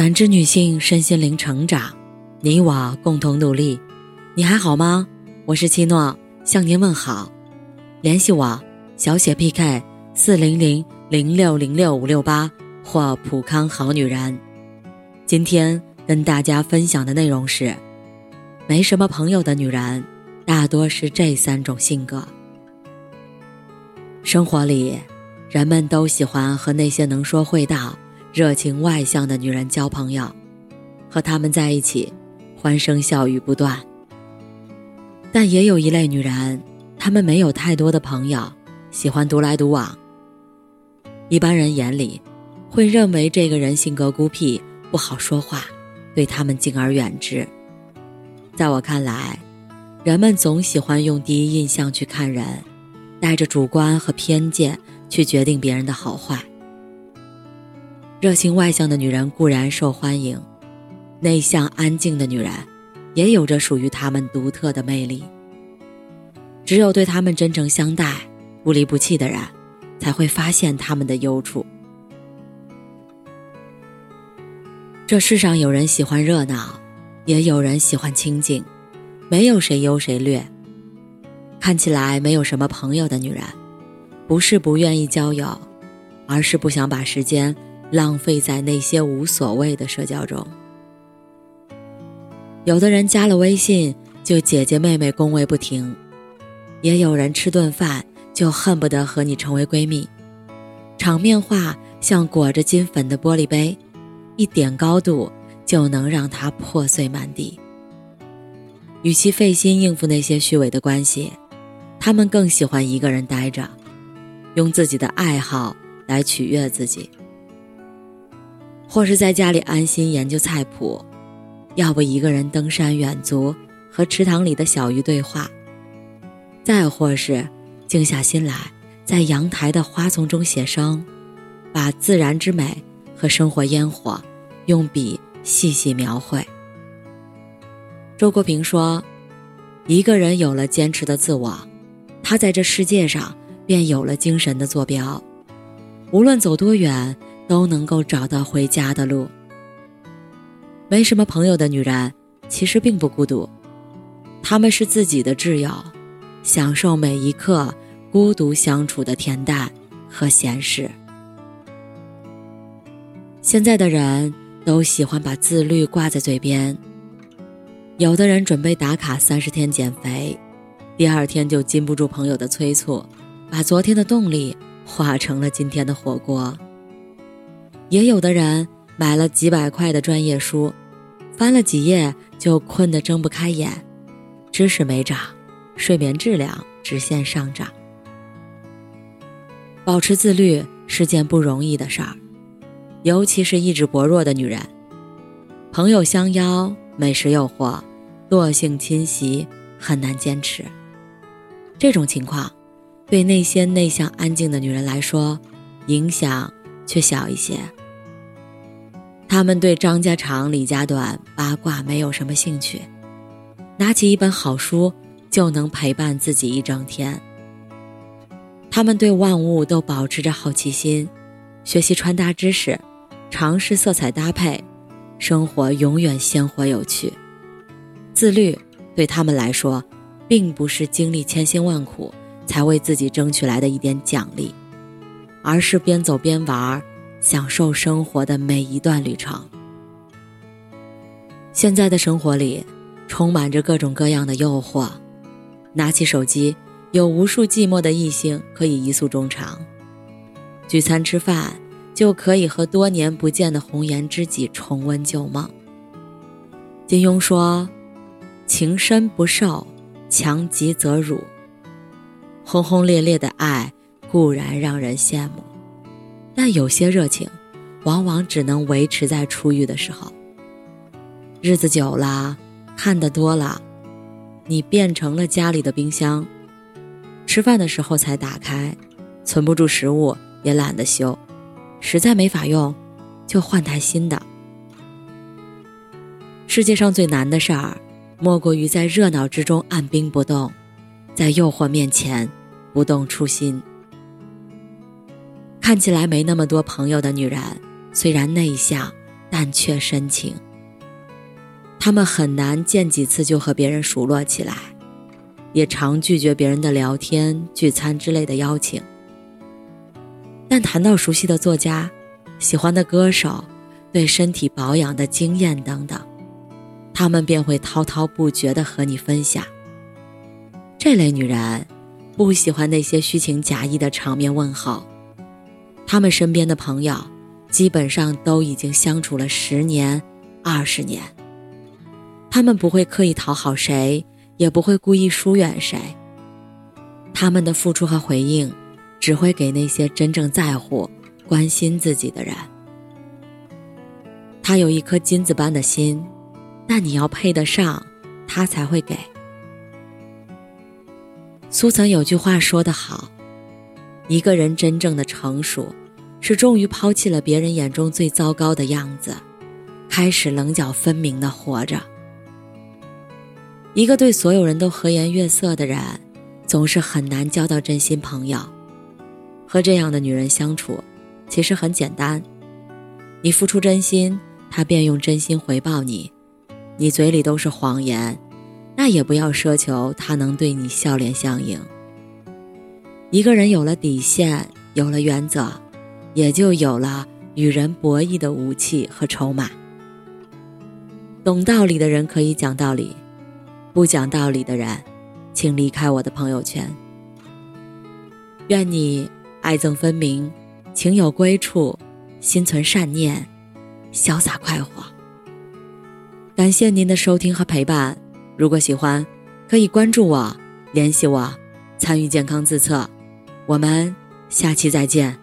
感知女性身心灵成长，你我共同努力。你还好吗？我是七诺，向您问好。联系我：小写 PK 四零零零六零六五六八或普康好女人。今天跟大家分享的内容是：没什么朋友的女人，大多是这三种性格。生活里，人们都喜欢和那些能说会道。热情外向的女人交朋友，和她们在一起，欢声笑语不断。但也有一类女人，她们没有太多的朋友，喜欢独来独往。一般人眼里，会认为这个人性格孤僻，不好说话，对他们敬而远之。在我看来，人们总喜欢用第一印象去看人，带着主观和偏见去决定别人的好坏。热情外向的女人固然受欢迎，内向安静的女人也有着属于她们独特的魅力。只有对她们真诚相待、不离不弃的人，才会发现她们的优处。这世上有人喜欢热闹，也有人喜欢清静，没有谁优谁劣。看起来没有什么朋友的女人，不是不愿意交友，而是不想把时间。浪费在那些无所谓的社交中。有的人加了微信就姐姐妹妹恭维不停，也有人吃顿饭就恨不得和你成为闺蜜。场面话像裹着金粉的玻璃杯，一点高度就能让它破碎满地。与其费心应付那些虚伪的关系，他们更喜欢一个人待着，用自己的爱好来取悦自己。或是在家里安心研究菜谱，要不一个人登山远足，和池塘里的小鱼对话；再或是静下心来，在阳台的花丛中写生，把自然之美和生活烟火用笔细细描绘。周国平说：“一个人有了坚持的自我，他在这世界上便有了精神的坐标，无论走多远。”都能够找到回家的路。没什么朋友的女人，其实并不孤独，她们是自己的挚友，享受每一刻孤独相处的恬淡和闲适。现在的人都喜欢把自律挂在嘴边，有的人准备打卡三十天减肥，第二天就禁不住朋友的催促，把昨天的动力化成了今天的火锅。也有的人买了几百块的专业书，翻了几页就困得睁不开眼，知识没长，睡眠质量直线上涨。保持自律是件不容易的事儿，尤其是意志薄弱的女人。朋友相邀，美食诱惑，惰性侵袭，很难坚持。这种情况，对那些内向安静的女人来说，影响却小一些。他们对张家长李家短八卦没有什么兴趣，拿起一本好书就能陪伴自己一整天。他们对万物都保持着好奇心，学习穿搭知识，尝试色彩搭配，生活永远鲜活有趣。自律对他们来说，并不是经历千辛万苦才为自己争取来的一点奖励，而是边走边玩儿。享受生活的每一段旅程。现在的生活里，充满着各种各样的诱惑，拿起手机，有无数寂寞的异性可以一诉衷肠；聚餐吃饭，就可以和多年不见的红颜知己重温旧梦。金庸说：“情深不寿，强极则辱。”轰轰烈烈的爱固然让人羡慕。但有些热情，往往只能维持在初遇的时候。日子久了，看得多了，你变成了家里的冰箱。吃饭的时候才打开，存不住食物，也懒得修，实在没法用，就换台新的。世界上最难的事儿，莫过于在热闹之中按兵不动，在诱惑面前不动初心。看起来没那么多朋友的女人，虽然内向，但却深情。他们很难见几次就和别人熟络起来，也常拒绝别人的聊天、聚餐之类的邀请。但谈到熟悉的作家、喜欢的歌手、对身体保养的经验等等，他们便会滔滔不绝地和你分享。这类女人不喜欢那些虚情假意的场面问候，他们身边的朋友基本上都已经相处了十年、二十年。他们不会刻意讨好谁，也不会故意疏远谁。他们的付出和回应，只会给那些真正在乎、关心自己的人。他有一颗金子般的心，但你要配得上，他才会给。苏曾有句话说得好：“一个人真正的成熟，是终于抛弃了别人眼中最糟糕的样子，开始棱角分明的活着。”一个对所有人都和颜悦色的人，总是很难交到真心朋友。和这样的女人相处，其实很简单。你付出真心，她便用真心回报你；你嘴里都是谎言，那也不要奢求她能对你笑脸相迎。一个人有了底线，有了原则，也就有了与人博弈的武器和筹码。懂道理的人可以讲道理。不讲道理的人，请离开我的朋友圈。愿你爱憎分明，情有归处，心存善念，潇洒快活。感谢您的收听和陪伴。如果喜欢，可以关注我，联系我，参与健康自测。我们下期再见。